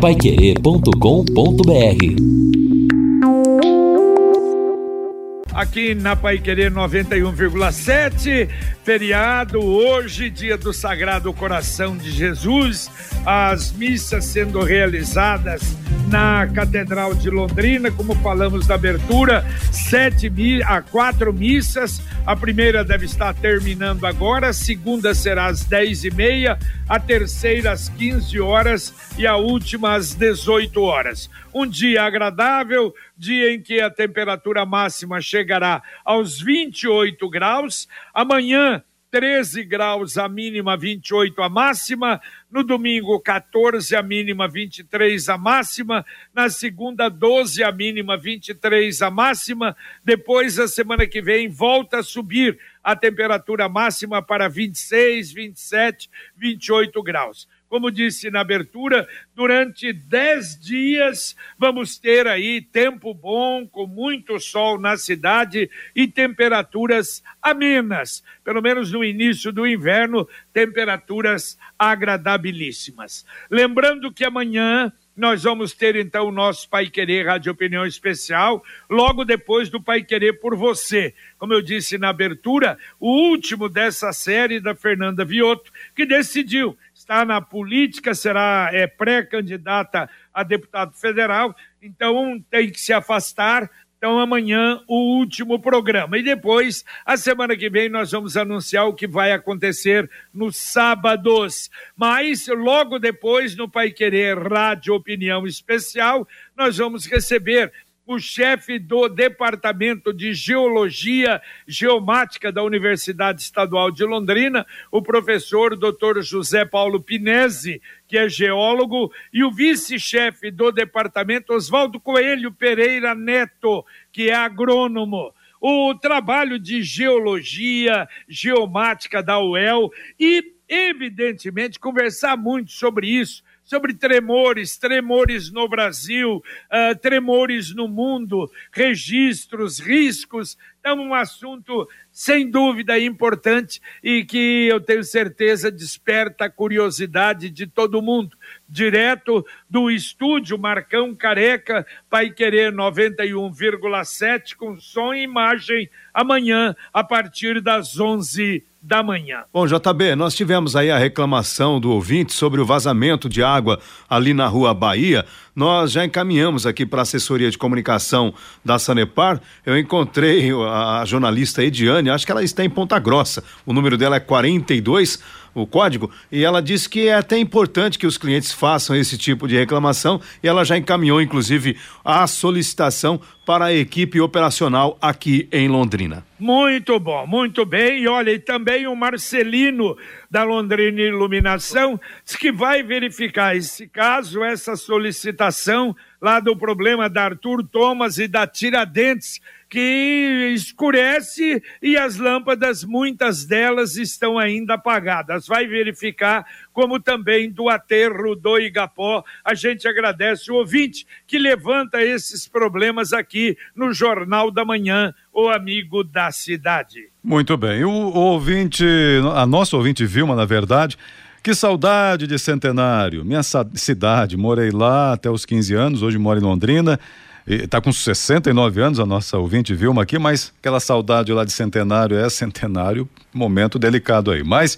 paiquerê.com.br aqui na Pai Querer 91,7. Feriado hoje, dia do Sagrado Coração de Jesus. As missas sendo realizadas na Catedral de Londrina, como falamos na abertura, sete a quatro missas. A primeira deve estar terminando agora, a segunda será às dez e meia, a terceira às 15 horas e a última às 18 horas. Um dia agradável, dia em que a temperatura máxima chegará aos 28 graus. Amanhã, 13 graus a mínima, 28 a máxima. No domingo, 14 a mínima, 23 a máxima. Na segunda, 12 a mínima, 23 a máxima. Depois, a semana que vem, volta a subir a temperatura máxima para 26, 27, 28 graus como disse na abertura, durante dez dias vamos ter aí tempo bom, com muito sol na cidade e temperaturas amenas. Pelo menos no início do inverno, temperaturas agradabilíssimas. Lembrando que amanhã nós vamos ter então o nosso Pai Querer Rádio Opinião Especial, logo depois do Pai Querer por Você. Como eu disse na abertura, o último dessa série da Fernanda Vioto, que decidiu está na política, será é, pré-candidata a deputado federal, então tem que se afastar. Então, amanhã, o último programa. E depois, a semana que vem, nós vamos anunciar o que vai acontecer nos sábados. Mas, logo depois, no Pai Querer Rádio Opinião Especial, nós vamos receber o chefe do Departamento de Geologia Geomática da Universidade Estadual de Londrina, o professor Dr. José Paulo Pinese, que é geólogo, e o vice-chefe do departamento, Oswaldo Coelho Pereira Neto, que é agrônomo o trabalho de geologia, geomática da UEL e, evidentemente, conversar muito sobre isso, sobre tremores, tremores no Brasil, uh, tremores no mundo, registros, riscos. Então, um assunto sem dúvida importante e que eu tenho certeza desperta a curiosidade de todo mundo. Direto do estúdio Marcão Careca, Pai Querer 91,7, com som e imagem, amanhã, a partir das 11 da manhã. Bom, JB, nós tivemos aí a reclamação do ouvinte sobre o vazamento de água ali na rua Bahia. Nós já encaminhamos aqui para a assessoria de comunicação da Sanepar. Eu encontrei a jornalista Ediane, acho que ela está em Ponta Grossa. O número dela é 42 o código, e ela disse que é até importante que os clientes façam esse tipo de reclamação e ela já encaminhou, inclusive, a solicitação para a equipe operacional aqui em Londrina. Muito bom, muito bem. E olha, e também o Marcelino da Londrina Iluminação que vai verificar esse caso, essa solicitação lá do problema da Arthur Thomas e da Tiradentes que escurece e as lâmpadas, muitas delas estão ainda apagadas. Vai verificar, como também do aterro do Igapó. A gente agradece o ouvinte que levanta esses problemas aqui no Jornal da Manhã, o amigo da cidade. Muito bem. O, o ouvinte, a nossa ouvinte Vilma, na verdade. Que saudade de Centenário, minha cidade, morei lá até os 15 anos, hoje moro em Londrina. Está com 69 anos a nossa ouvinte Vilma aqui, mas aquela saudade lá de centenário é centenário, momento delicado aí. Mas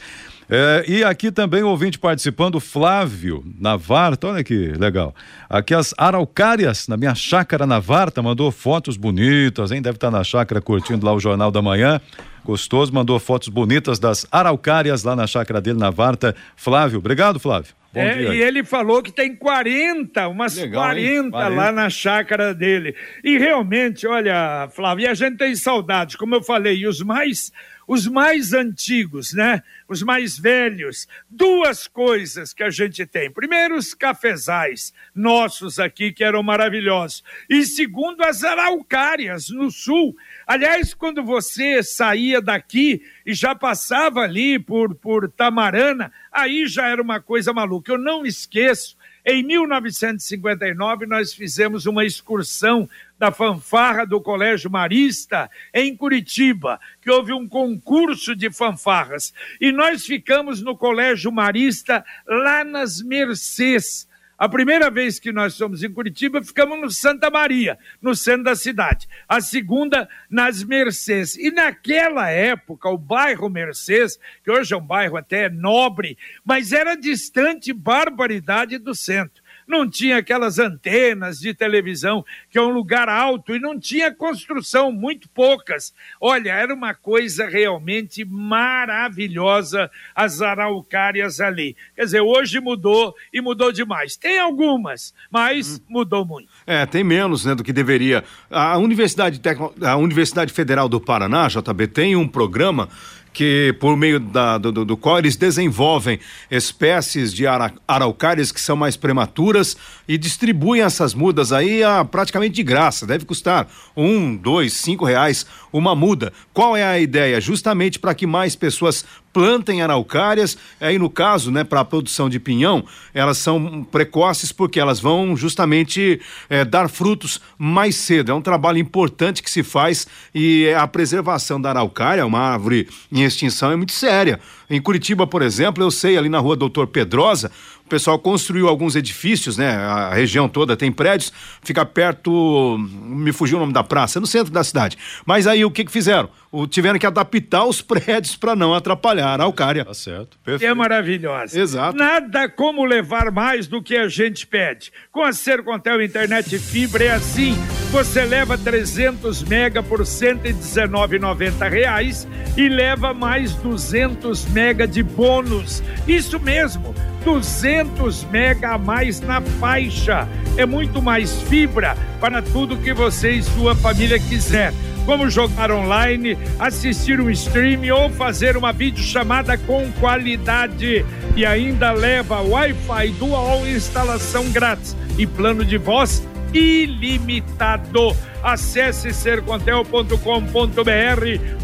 é, e aqui também o ouvinte participando, Flávio Navarta, olha que legal. Aqui as araucárias na minha chácara Navarta, mandou fotos bonitas, hein? Deve estar na chácara curtindo lá o Jornal da Manhã. Gostoso, mandou fotos bonitas das araucárias lá na chácara dele, Navarta. Flávio, obrigado, Flávio. Bom é, dia. E ele falou que tem 40, umas Legal, 40, 40 lá na chácara dele. E realmente, olha, Flávio, e a gente tem saudade, como eu falei, e os mais os mais antigos, né? Os mais velhos. Duas coisas que a gente tem. Primeiro, os cafezais nossos aqui, que eram maravilhosos. E segundo, as araucárias no sul. Aliás, quando você saía daqui e já passava ali por, por Tamarana, aí já era uma coisa maluca. Eu não esqueço, em 1959, nós fizemos uma excursão da fanfarra do Colégio Marista em Curitiba, que houve um concurso de fanfarras. E nós ficamos no Colégio Marista lá nas Mercês, A primeira vez que nós fomos em Curitiba, ficamos no Santa Maria, no centro da cidade. A segunda, nas Mercês. E naquela época, o bairro Mercês, que hoje é um bairro até nobre, mas era distante barbaridade do centro não tinha aquelas antenas de televisão, que é um lugar alto, e não tinha construção, muito poucas. Olha, era uma coisa realmente maravilhosa as araucárias ali. Quer dizer, hoje mudou e mudou demais. Tem algumas, mas hum. mudou muito. É, tem menos né, do que deveria. A Universidade, Tecno... a Universidade Federal do Paraná, JB, tem um programa que por meio da, do, do, qual eles desenvolvem espécies de ara, araucárias que são mais prematuras e distribuem essas mudas aí a, praticamente de graça. Deve custar um, dois, cinco reais uma muda. Qual é a ideia? Justamente para que mais pessoas plantem araucárias. Aí no caso, né, para a produção de pinhão, elas são precoces porque elas vão justamente é, dar frutos mais cedo. É um trabalho importante que se faz e a preservação da araucária, uma árvore em extinção, é muito séria. Em Curitiba, por exemplo, eu sei ali na rua Doutor Pedrosa, pessoal construiu alguns edifícios, né? A região toda tem prédios, fica perto, me fugiu o nome da praça, no centro da cidade. Mas aí o que que fizeram? O, tiveram que adaptar os prédios para não atrapalhar a araucária. Tá certo. Perfeito. É maravilhosa. Exato. Nada como levar mais do que a gente pede. Com a Sercontel Internet Fibra é assim. Você leva 300 mega por 119,90 reais e leva mais 200 mega de bônus. Isso mesmo. 200 mega a mais na faixa. É muito mais fibra para tudo que você e sua família quiser. Como jogar online, assistir um stream ou fazer uma videochamada com qualidade. E ainda leva Wi-Fi dual instalação grátis e plano de voz ilimitado. Acesse sercontel.com.br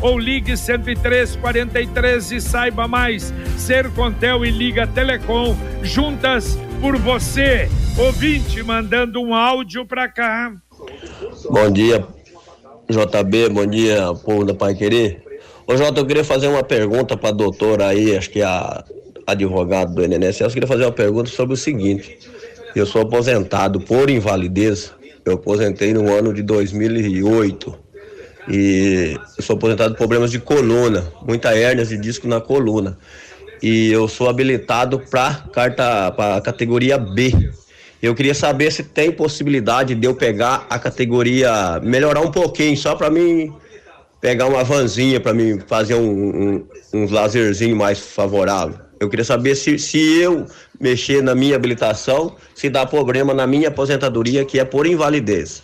ou ligue 10343 e saiba mais. Sercontel e Liga Telecom, juntas por você. Ouvinte mandando um áudio para cá. Bom dia, JB, bom dia, povo da Pai Querer. Ô Jota, eu queria fazer uma pergunta para a doutora aí, acho que é a advogada do INSS, eu queria fazer uma pergunta sobre o seguinte. Eu sou aposentado por invalidez. Eu aposentei no ano de 2008. E eu sou aposentado por problemas de coluna, muita hérnia de disco na coluna. E eu sou habilitado para carta para categoria B. Eu queria saber se tem possibilidade de eu pegar a categoria, melhorar um pouquinho, só para mim pegar uma vanzinha para mim fazer um, um, um lazerzinho mais favorável. Eu queria saber se, se eu mexer na minha habilitação, se dá problema na minha aposentadoria, que é por invalidez.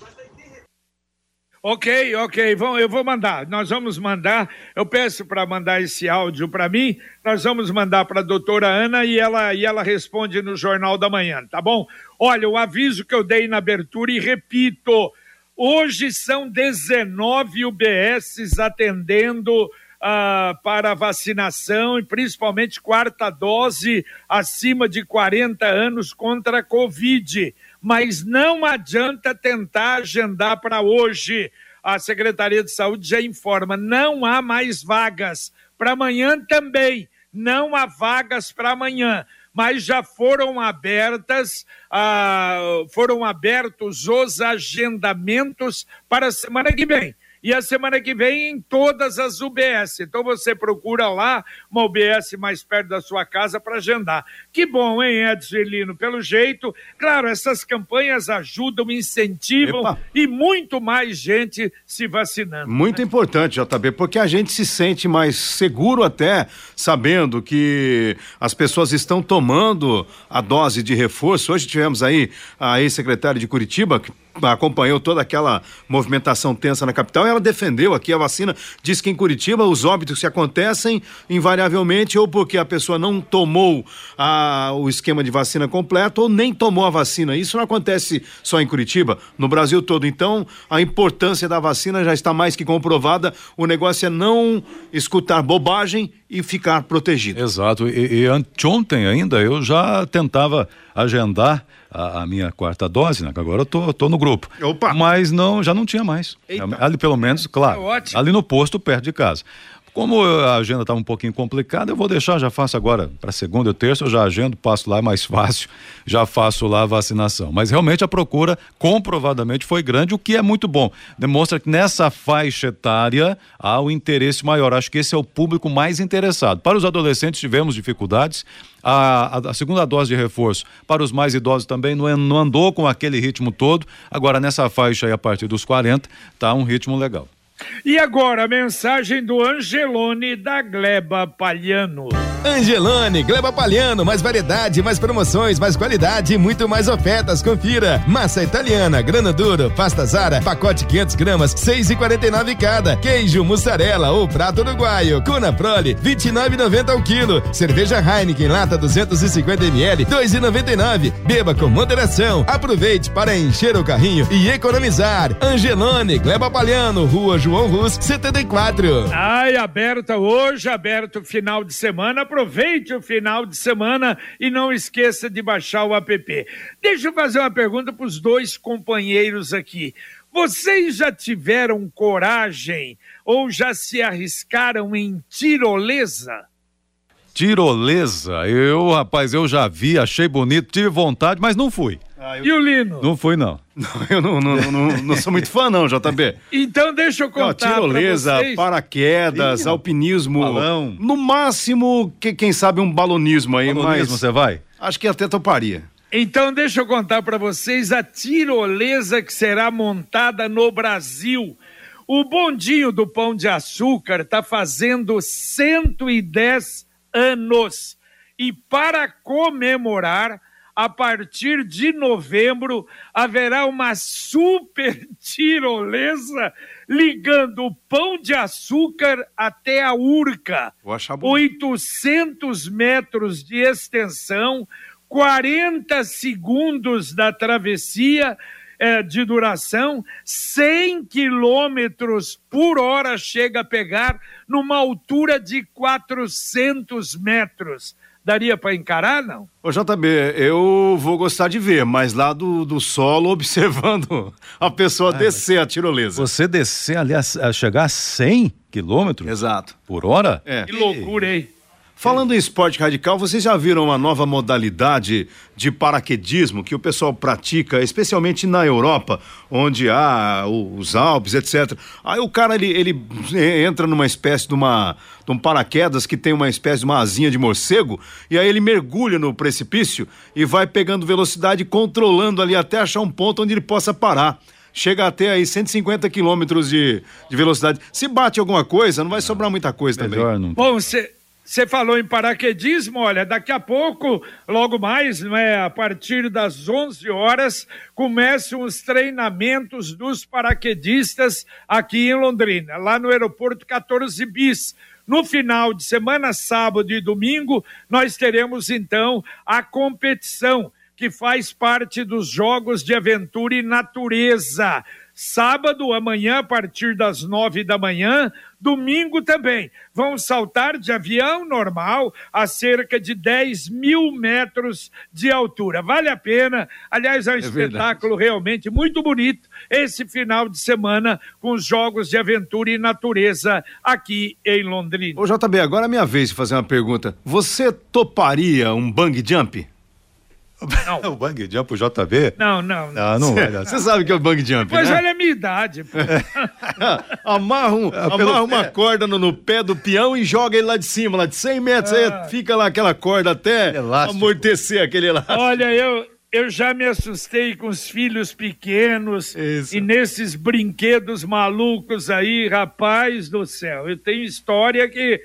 Ok, ok, Bom, eu vou mandar. Nós vamos mandar. Eu peço para mandar esse áudio para mim. Nós vamos mandar para a doutora Ana e ela, e ela responde no Jornal da Manhã, tá bom? Olha, o aviso que eu dei na abertura e repito: hoje são 19 UBSs atendendo ah, para vacinação e principalmente quarta dose acima de 40 anos contra a Covid. Mas não adianta tentar agendar para hoje. A Secretaria de Saúde já informa: não há mais vagas. Para amanhã também, não há vagas para amanhã mas já foram abertas, ah, foram abertos os agendamentos para a semana que vem e a semana que vem em todas as UBS. Então você procura lá uma UBS mais perto da sua casa para agendar. Que bom, hein, Edson Elino? Pelo jeito, claro, essas campanhas ajudam, incentivam Epa. e muito mais gente se vacinando. Muito né? importante, JB, porque a gente se sente mais seguro até sabendo que as pessoas estão tomando a dose de reforço. Hoje tivemos aí a ex-secretária de Curitiba, que acompanhou toda aquela movimentação tensa na capital, ela defendeu aqui a vacina, disse que em Curitiba os óbitos se acontecem invariavelmente ou porque a pessoa não tomou a, o esquema de vacina completo ou nem tomou a vacina. Isso não acontece só em Curitiba, no Brasil todo. Então, a importância da vacina já está mais que comprovada. O negócio é não escutar bobagem e ficar protegido. Exato. E, e anteontem ainda eu já tentava agendar a, a, minha quarta dose, né? Agora eu tô, tô no grupo. Opa! Mas não, já não tinha mais. Eita. Ali pelo menos, claro, é ali no posto perto de casa. Como a agenda está um pouquinho complicada, eu vou deixar, já faço agora para segunda e terça, eu já agendo, passo lá é mais fácil, já faço lá a vacinação. Mas realmente a procura comprovadamente foi grande, o que é muito bom. Demonstra que nessa faixa etária há o um interesse maior. Acho que esse é o público mais interessado. Para os adolescentes tivemos dificuldades. A, a, a, segunda dose de reforço para os mais idosos também não, não andou com aquele ritmo todo. Agora, nessa faixa aí, a partir dos 40, está um ritmo legal. E agora a mensagem do Angelone da Gleba Palhano. Angelone, Gleba Palhano, mais variedade, mais promoções, mais qualidade e muito mais ofertas. Confira. Massa italiana, grana duro, pasta Zara, pacote 500 gramas, 6,49 cada. Queijo, mussarela ou prato uruguaio. Cuna Prole, 29,90 ao quilo. Cerveja Heineken, lata 250 ml, 2,99. Beba com moderação. Aproveite para encher o carrinho e economizar. Angelone, Gleba Palhano, Rua João Rus, 74. Ai, aberta hoje, aberto final de semana aproveite o final de semana e não esqueça de baixar o app. Deixa eu fazer uma pergunta para os dois companheiros aqui. Vocês já tiveram coragem ou já se arriscaram em tirolesa? Tirolesa? Eu, rapaz, eu já vi, achei bonito, tive vontade, mas não fui. Ah, eu... E o Lino? Não fui, não. não eu não, não, não, não, sou muito fã, não, JB. então deixa eu contar. Não, tirolesa, paraquedas, Ih, alpinismo. Balão. No máximo, que, quem sabe um balonismo aí, balonismo, mas. você vai? Acho que até toparia. Então deixa eu contar para vocês a tirolesa que será montada no Brasil. O bondinho do Pão de Açúcar está fazendo 110 anos. E para comemorar, a partir de novembro haverá uma super tirolesa ligando o Pão de Açúcar até a Urca. 800 metros de extensão, 40 segundos da travessia é, de duração, 100 quilômetros por hora chega a pegar numa altura de 400 metros. Daria para encarar, não? Ô JB, eu vou gostar de ver, mas lá do, do solo, observando a pessoa ah, descer a tirolesa. Você descer ali a, a chegar a 100 quilômetros? Exato. Por hora? É. Que loucura, hein? Falando em esporte radical, vocês já viram uma nova modalidade de paraquedismo que o pessoal pratica, especialmente na Europa, onde há os Alpes, etc. Aí o cara ele, ele entra numa espécie de, uma, de um paraquedas que tem uma espécie de uma asinha de morcego e aí ele mergulha no precipício e vai pegando velocidade, controlando ali até achar um ponto onde ele possa parar chega até aí 150 quilômetros de, de velocidade. Se bate alguma coisa, não vai sobrar muita coisa Melhor também. Não... Bom, você você falou em paraquedismo, olha, daqui a pouco, logo mais, não é, a partir das 11 horas, começam os treinamentos dos paraquedistas aqui em Londrina, lá no aeroporto 14 bis. No final de semana, sábado e domingo, nós teremos então a competição que faz parte dos Jogos de Aventura e Natureza. Sábado, amanhã, a partir das nove da manhã, domingo também. Vão saltar de avião normal a cerca de 10 mil metros de altura. Vale a pena. Aliás, é um é espetáculo verdade. realmente muito bonito esse final de semana com os Jogos de Aventura e Natureza aqui em Londrina. Ô, JB, agora é minha vez de fazer uma pergunta. Você toparia um bang jump? Não. o bang jump, o JB? Não, não. Não, não vai dar. Você sabe que é o bang jump, Mas né? olha a minha idade. amarra um, ah, amarra uma corda no, no, pé do peão e joga ele lá de cima, lá de 100 metros, ah. aí fica lá aquela corda até elástico. amortecer aquele elástico. Olha, eu, eu já me assustei com os filhos pequenos Isso. e nesses brinquedos malucos aí, rapaz do céu. Eu tenho história que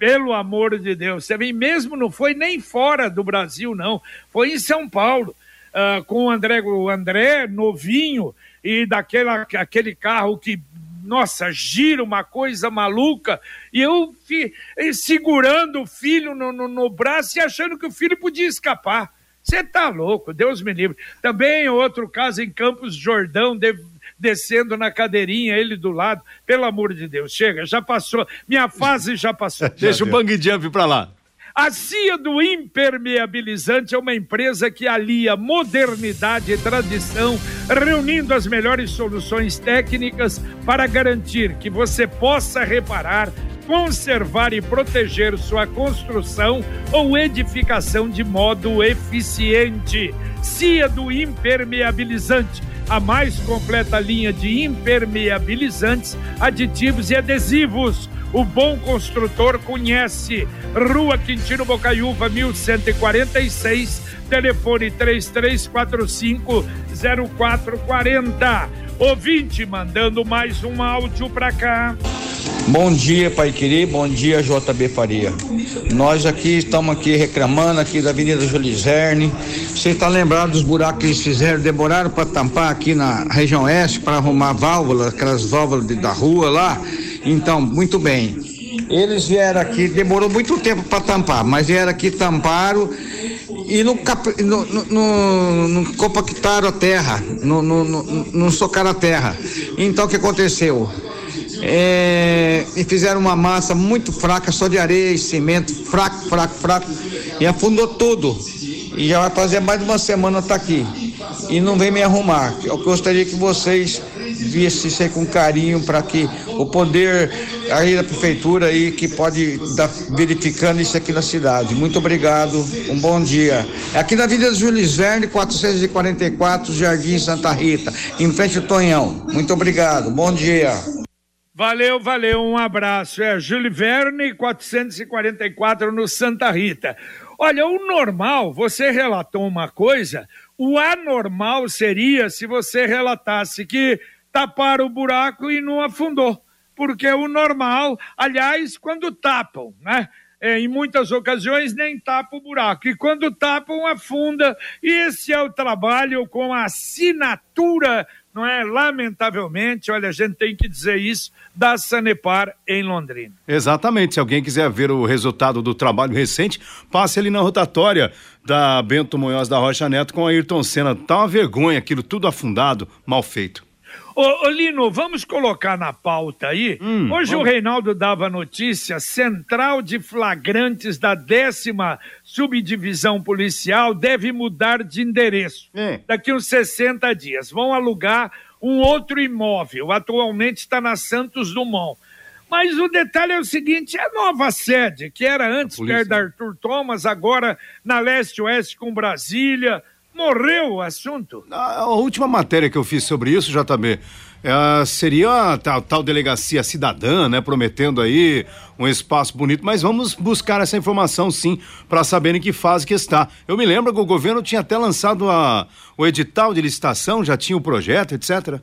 pelo amor de Deus. Você vê, mesmo não foi nem fora do Brasil, não. Foi em São Paulo, uh, com o André, o André novinho e daquela, aquele carro que, nossa, gira uma coisa maluca. E eu fi, segurando o filho no, no, no braço e achando que o filho podia escapar. Você tá louco, Deus me livre. Também outro caso em Campos Jordão, deve descendo na cadeirinha, ele do lado. Pelo amor de Deus, chega, já passou. Minha fase já passou. Deixa o bang jump pra lá. A CIA do Impermeabilizante é uma empresa que alia modernidade e tradição, reunindo as melhores soluções técnicas para garantir que você possa reparar conservar e proteger sua construção ou edificação de modo eficiente. CIA do Impermeabilizante, a mais completa linha de impermeabilizantes, aditivos e adesivos. O bom construtor conhece. Rua Quintino Bocaiúva, 1146, telefone 3345 0440. Ouvinte mandando mais um áudio para cá. Bom dia, Pai Querido, bom dia, JB Faria. Nós aqui estamos aqui reclamando aqui da Avenida Julizerne. Você está lembrado dos buracos que eles fizeram? Demoraram para tampar aqui na região oeste para arrumar válvulas, aquelas válvulas de, da rua lá. Então, muito bem. Eles vieram aqui, demorou muito tempo para tampar, mas vieram aqui, tamparam e não, no, no, no, compactaram a terra, não no, no, no socaram a terra. Então o que aconteceu? É, e fizeram uma massa muito fraca, só de areia e cimento, fraco, fraco, fraco, e afundou tudo. E já vai fazer mais de uma semana tá aqui. E não vem me arrumar. Eu gostaria que vocês vissem isso aí com carinho para que o poder aí da prefeitura aí que pode estar verificando isso aqui na cidade. Muito obrigado, um bom dia. Aqui na Avenida Júlio Verne, 444, Jardim Santa Rita, em frente ao Tonhão. Muito obrigado, bom dia. Valeu, valeu, um abraço. É Júlio Verne, 444 no Santa Rita. Olha, o normal, você relatou uma coisa, o anormal seria se você relatasse que taparam o buraco e não afundou. Porque o normal, aliás, quando tapam, né? É, em muitas ocasiões nem tapa o buraco. E quando tapam, afunda. E esse é o trabalho com a assinatura não é? Lamentavelmente, olha, a gente tem que dizer isso, da Sanepar em Londrina. Exatamente. Se alguém quiser ver o resultado do trabalho recente, passe ali na rotatória da Bento Munhoz da Rocha Neto com Ayrton Senna. Tá uma vergonha aquilo, tudo afundado, mal feito. Ô, ô, Lino, vamos colocar na pauta aí. Hum, Hoje vamos... o Reinaldo dava notícia: central de flagrantes da décima subdivisão policial deve mudar de endereço. É. Daqui uns 60 dias. Vão alugar um outro imóvel. Atualmente está na Santos Dumont. Mas o detalhe é o seguinte: é a nova sede, que era antes perto da Arthur Thomas, agora na leste-oeste com Brasília morreu o assunto. A, a, última matéria que eu fiz sobre isso, JB, é, seria a tal, tal, delegacia cidadã, né, prometendo aí um espaço bonito, mas vamos buscar essa informação sim, para saber em que fase que está. Eu me lembro que o governo tinha até lançado a, o edital de licitação, já tinha o projeto, etc.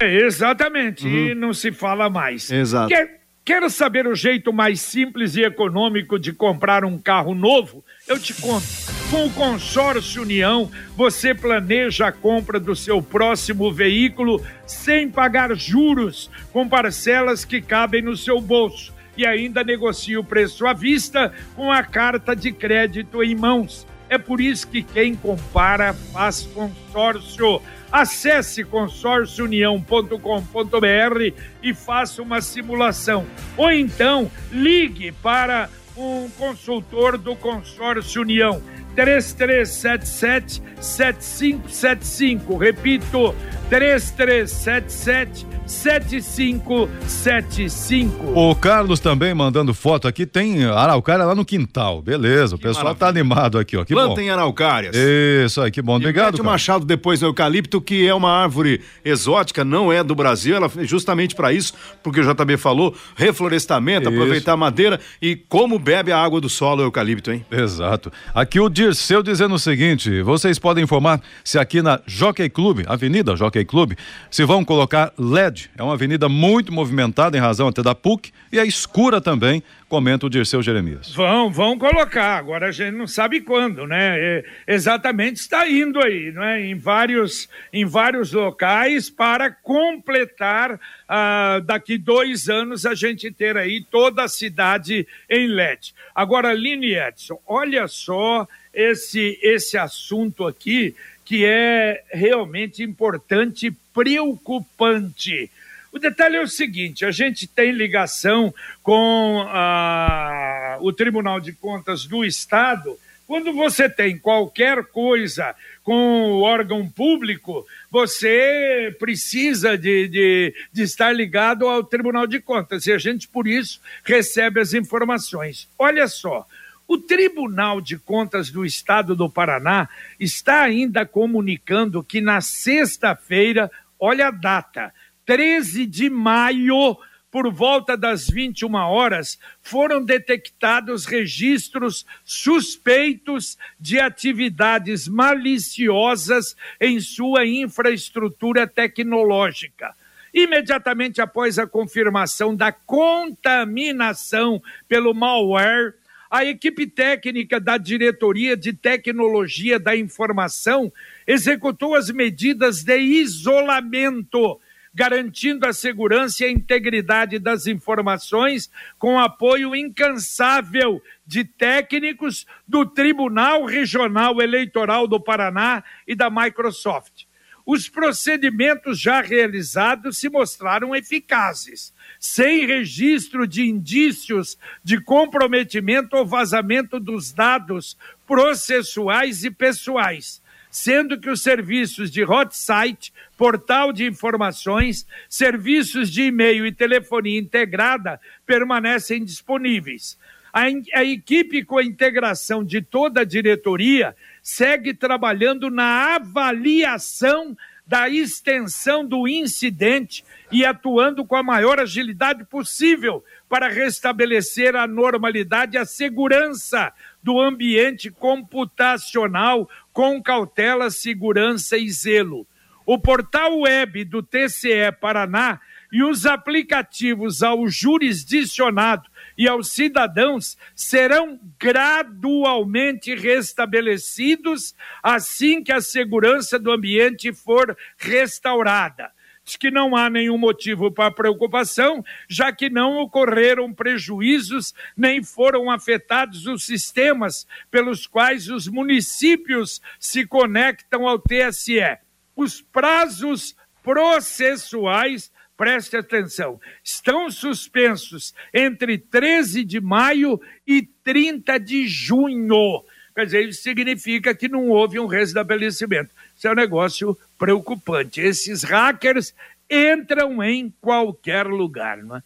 É, exatamente, uhum. e não se fala mais. Exato. Quer, quer saber o jeito mais simples e econômico de comprar um carro novo? Eu te conto. Com o Consórcio União, você planeja a compra do seu próximo veículo sem pagar juros, com parcelas que cabem no seu bolso e ainda negocia o preço à vista com a carta de crédito em mãos. É por isso que quem compara faz consórcio. Acesse consórciounião.com.br e faça uma simulação. Ou então, ligue para um consultor do consórcio União. 3377 7575. Repito, 3377 7575. O Carlos também mandando foto aqui, tem araucária lá no quintal. Beleza, o pessoal tá animado aqui, ó. Que Plantem bom. araucárias. Isso aí, que bom. Obrigado. o machado depois do eucalipto, que é uma árvore exótica, não é do Brasil, ela justamente para isso, porque o JB falou, reflorestamento, isso. aproveitar a madeira e como bebe a água do solo o eucalipto, hein? Exato. Aqui o Dirceu dizendo o seguinte, vocês podem informar se aqui na Jockey Club, Avenida Jockey Club, se vão colocar LED é uma avenida muito movimentada em razão até da PUC e é escura também, comenta o Dirceu Jeremias. Vão, vão colocar. Agora a gente não sabe quando, né? É, exatamente está indo aí, não é? Em vários, em vários locais para completar ah, daqui dois anos a gente ter aí toda a cidade em LED. Agora, Lini Edson, olha só esse, esse assunto aqui que é realmente importante preocupante. O detalhe é o seguinte: a gente tem ligação com ah, o Tribunal de Contas do Estado Quando você tem qualquer coisa com o órgão público, você precisa de, de, de, estar ligado ao Tribunal de Contas e a gente, por isso, recebe as informações. Olha só. O Tribunal de Contas do Estado do Paraná está ainda comunicando que na sexta-feira, olha a data, 13 de maio, por volta das 21 horas, foram detectados registros suspeitos de atividades maliciosas em sua infraestrutura tecnológica. Imediatamente após a confirmação da contaminação pelo malware, a equipe técnica da Diretoria de Tecnologia da Informação executou as medidas de isolamento garantindo a segurança e a integridade das informações, com apoio incansável de técnicos do Tribunal Regional Eleitoral do Paraná e da Microsoft. Os procedimentos já realizados se mostraram eficazes, sem registro de indícios de comprometimento ou vazamento dos dados processuais e pessoais sendo que os serviços de hot site, portal de informações, serviços de e-mail e telefonia integrada permanecem disponíveis. A, a, equipe, com a integração de toda a diretoria, segue trabalhando na avaliação da extensão do incidente e atuando com a maior agilidade possível para restabelecer a normalidade e a segurança do ambiente computacional com cautela, segurança e zelo. O portal web do TCE Paraná e os aplicativos ao jurisdicionado e aos cidadãos serão gradualmente restabelecidos assim que a segurança do ambiente for restaurada que não há nenhum motivo para preocupação, já que não ocorreram prejuízos nem foram afetados os sistemas pelos quais os municípios se conectam ao TSE. Os prazos processuais, preste atenção, estão suspensos entre 13 de maio e 30 de junho. Quer dizer, isso significa que não houve um restabelecimento. Isso é um negócio preocupante. Esses hackers entram em qualquer lugar, não é?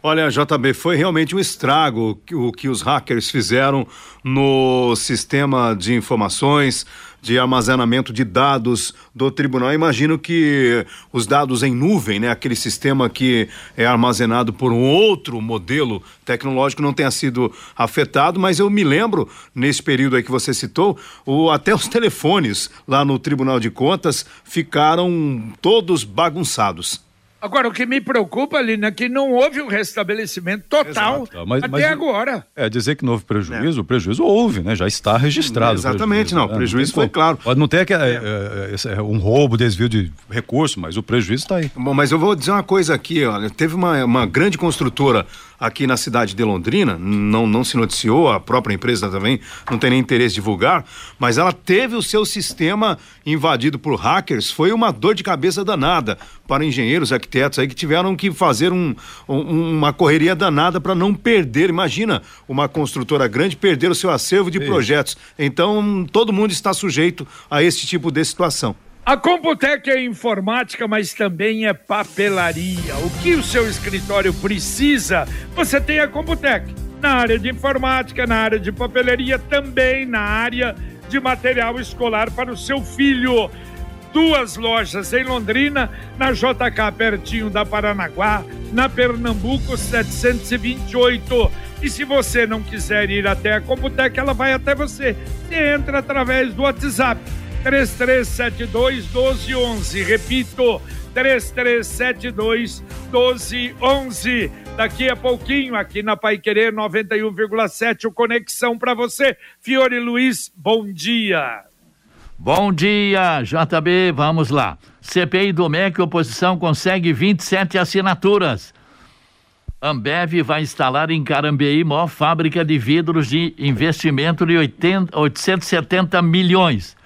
Olha, JB, foi realmente um estrago o que os hackers fizeram no sistema de informações, de armazenamento de dados do tribunal. Imagino que os dados em nuvem, né, aquele sistema que é armazenado por um outro modelo tecnológico, não tenha sido afetado, mas eu me lembro, nesse período aí que você citou, o, até os telefones lá no Tribunal de Contas ficaram todos bagunçados. Agora, o que me preocupa, Lina, é que não houve um restabelecimento total Exato, mas, até mas, agora. É, dizer que não houve prejuízo, é. o prejuízo houve, né? Já está registrado. Exatamente, não. O prejuízo, não, foi claro. Pode não ter que, é, é, é, um roubo, desvio de recurso, mas o prejuízo está aí. Bom, mas eu vou dizer uma coisa aqui, olha. Teve uma, uma grande construtora aqui na cidade de Londrina, não, não se noticiou, a própria empresa também não tem nem interesse em divulgar, mas ela teve o seu sistema invadido por hackers, foi uma dor de cabeça danada para engenheiros, arquitetos aí que tiveram que fazer um, um, uma correria danada para não perder, imagina uma construtora grande perder o seu acervo de Isso. projetos, então todo mundo está sujeito a esse tipo de situação. A Computec é informática, mas também é papelaria. O que o seu escritório precisa, você tem a Computec. Na área de informática, na área de papelaria, também na área de material escolar para o seu filho. Duas lojas em Londrina, na JK, pertinho da Paranaguá, na Pernambuco 728. E se você não quiser ir até a Computec, ela vai até você. Entra através do WhatsApp 3372 1211. Repito, 3372 1211. Daqui a pouquinho, aqui na Pai Querer 91,7, o Conexão para você. Fiore Luiz, bom dia. Bom dia, JB, vamos lá. CPI do MEC, oposição consegue 27 assinaturas. Ambev vai instalar em Carambeí maior fábrica de vidros de investimento de 80, 870 milhões.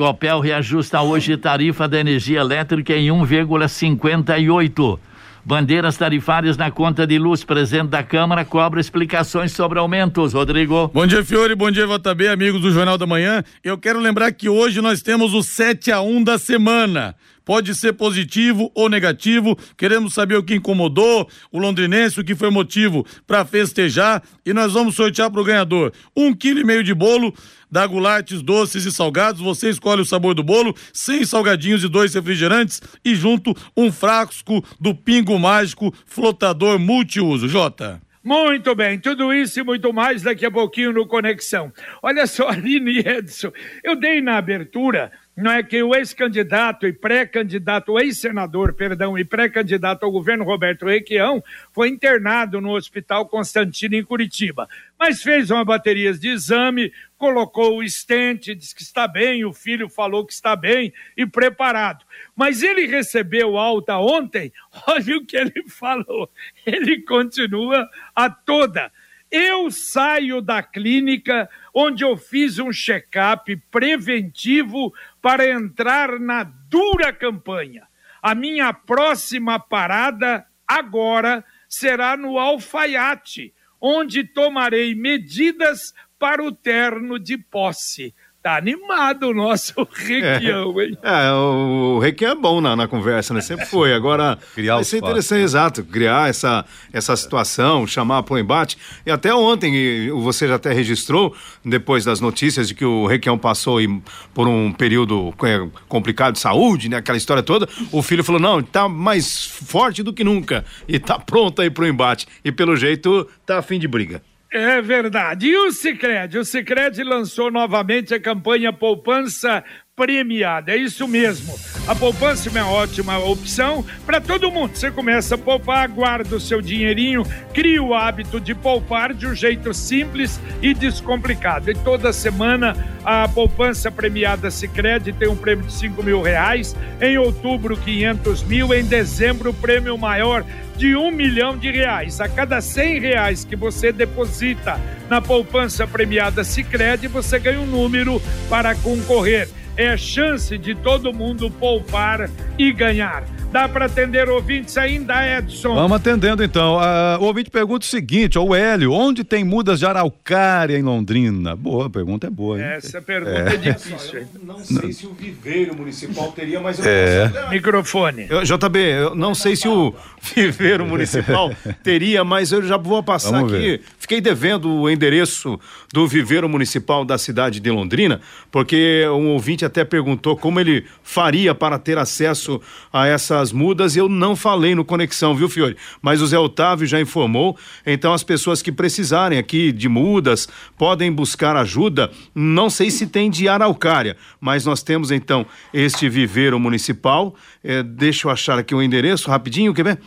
Copel reajusta hoje tarifa da energia elétrica em 1,58. Bandeiras tarifárias na conta de luz. Presidente da Câmara cobra explicações sobre aumentos. Rodrigo. Bom dia, Fiore. Bom dia, JB, amigos do Jornal da Manhã. Eu quero lembrar que hoje nós temos o 7 a 1 da semana. Pode ser positivo ou negativo. Queremos saber o que incomodou o londrinense, o que foi motivo para festejar. E nós vamos sortear para o ganhador um quilo e meio de bolo da Gulates doces e salgados. Você escolhe o sabor do bolo, sem salgadinhos e dois refrigerantes e junto um frasco do Pingo Mágico Flotador Multiuso. Jota. Muito bem, tudo isso e muito mais daqui a pouquinho no Conexão. Olha só, Aline Edson, eu dei na abertura não é que o ex-candidato e pré-candidato, ex-senador, perdão, e pré-candidato ao governo Roberto Requião foi internado no Hospital Constantino em Curitiba, mas fez uma bateria de exame, colocou o estente, disse que está bem, o filho falou que está bem e preparado. Mas ele recebeu alta ontem, olha o que ele falou, ele continua a toda. Eu saio da clínica onde eu fiz um check-up preventivo para entrar na dura campanha. A minha próxima parada agora será no Alfaiate, onde tomarei medidas para o terno de posse. Tá animado o nosso Requião, hein? É, o Requião é bom na, na conversa, né? Sempre foi. Agora, criar vai ser interessante, né? exato, criar essa, essa situação, chamar para o embate. E até ontem, você já até registrou, depois das notícias de que o Requião passou por um período é, complicado de saúde, né? Aquela história toda, o filho falou, não, tá mais forte do que nunca e tá pronto aí para o embate. E pelo jeito, tá a fim de briga. É verdade. E o Cicred? O Cicred lançou novamente a campanha Poupança premiada. É isso mesmo. A poupança é uma ótima opção para todo mundo. Você começa a poupar, guarda o seu dinheirinho, cria o hábito de poupar de um jeito simples e descomplicado. E toda semana a poupança premiada Sicredi tem um prêmio de 5 mil reais. Em outubro, 500 mil. Em dezembro, o prêmio maior de um milhão de reais. A cada 100 reais que você deposita na poupança premiada Sicredi, você ganha um número para concorrer é chance de todo mundo poupar e ganhar. Dá para atender ouvintes ainda, Edson? Vamos atendendo então. Uh, o ouvinte pergunta o seguinte: o Hélio, onde tem mudas de araucária em Londrina? Boa, pergunta é boa. Hein? Essa pergunta é, é difícil. não, não sei se o viveiro municipal teria, mas eu é. posso... Microfone. Eu, JB, eu não sei se o viveiro municipal teria, mas eu já vou passar Vamos aqui. Ver. Fiquei devendo o endereço do viveiro municipal da cidade de Londrina, porque um ouvinte até perguntou como ele faria para ter acesso a essa as mudas eu não falei no Conexão, viu, Fiore? Mas o Zé Otávio já informou, então as pessoas que precisarem aqui de mudas podem buscar ajuda. Não sei se tem de araucária, mas nós temos então este viveiro municipal. É, deixa eu achar aqui o endereço rapidinho, quer ver?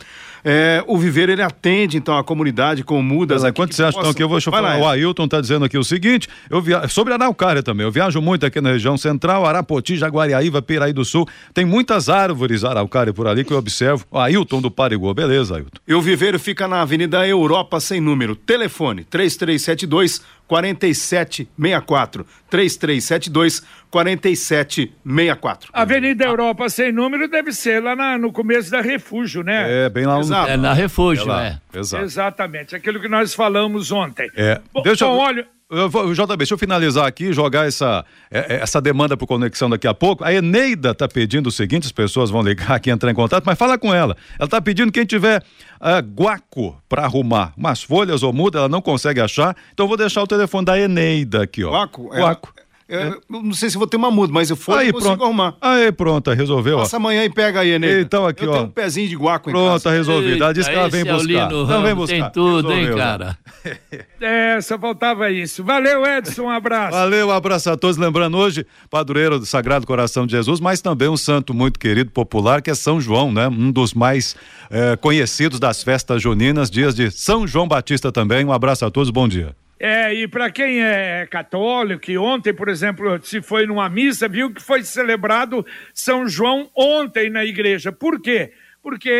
É, o Viveiro ele atende então a comunidade com mudas. Mas, enquanto você acha então que eu vou deixa eu falar, o Ailton está dizendo aqui o seguinte, eu via... sobre Araucária também, eu viajo muito aqui na região central, Arapoti, Jaguariaíva, Piraí do Sul, tem muitas árvores Araucária por ali que eu observo. O Ailton do Parigô, beleza, Ailton. E o Viveiro fica na Avenida Europa sem número, telefone 3372 4764 3372 4764. Avenida Europa sem número deve ser lá na, no começo da Refúgio, né? É, bem lá. Exato. É na Refúgio, é. é. Exato. Exatamente, aquilo que nós falamos ontem. É. Bom, Deixa bom, eu... olha, JB, deixa eu finalizar aqui, jogar essa, é, é, essa demanda por conexão daqui a pouco. A Eneida está pedindo o seguinte: as pessoas vão ligar aqui, entrar em contato, mas fala com ela. Ela está pedindo quem tiver uh, guaco para arrumar umas folhas ou muda, ela não consegue achar. Então eu vou deixar o telefone da Eneida aqui, ó. Guaco? Guaco. É... Eu, não sei se vou ter uma muda, mas eu for, aí, eu pronto. arrumar. Aí, pronto, resolveu. Passa amanhã e pega aí, né? Então, aqui, eu ó. Tenho um pezinho de guaco pronto, em casa. Pronto, resolvido. Ela disse que ela vem é buscar. Não vem buscar. Tem tudo, resolveu, hein, cara? é, só faltava isso. Valeu, Edson, um abraço. Valeu, um abraço a todos. Lembrando hoje, padroeiro do Sagrado Coração de Jesus, mas também um santo muito querido, popular, que é São João, né? Um dos mais é, conhecidos das festas juninas, dias de São João Batista também. Um abraço a todos, bom dia. É, e para quem é católico, que ontem, por exemplo, se foi numa missa, viu que foi celebrado São João ontem na igreja. Por quê? porque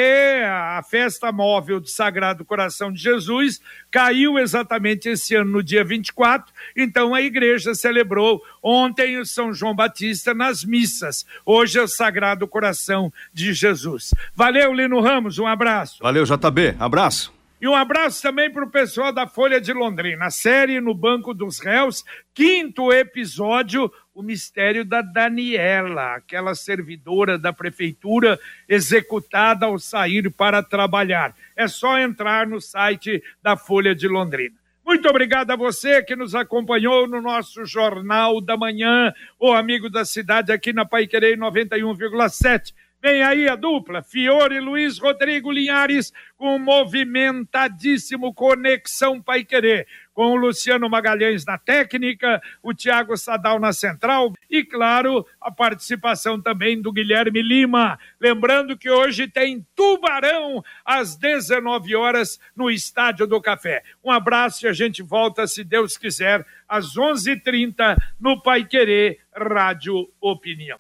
a festa móvel do Sagrado Coração de Jesus caiu exatamente esse ano no dia 24, então a igreja celebrou ontem o São João Batista nas missas. Hoje é o Sagrado Coração de Jesus. Valeu, Lino Ramos, um abraço. Valeu, JB, abraço. E um abraço também para o pessoal da Folha de Londrina. Série No Banco dos Réus, quinto episódio, o mistério da Daniela, aquela servidora da prefeitura executada ao sair para trabalhar. É só entrar no site da Folha de Londrina. Muito obrigado a você que nos acompanhou no nosso Jornal da Manhã, o amigo da cidade aqui na Paiquerei 91,7. Vem aí a dupla, Fiore Luiz Rodrigo Linhares, com movimentadíssimo Conexão Pai Querer, com o Luciano Magalhães na técnica, o Tiago Sadal na central e, claro, a participação também do Guilherme Lima. Lembrando que hoje tem Tubarão às 19 horas no Estádio do Café. Um abraço e a gente volta, se Deus quiser, às 11h30 no Pai Querer Rádio Opinião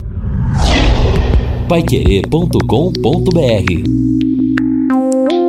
paiquerê.com.br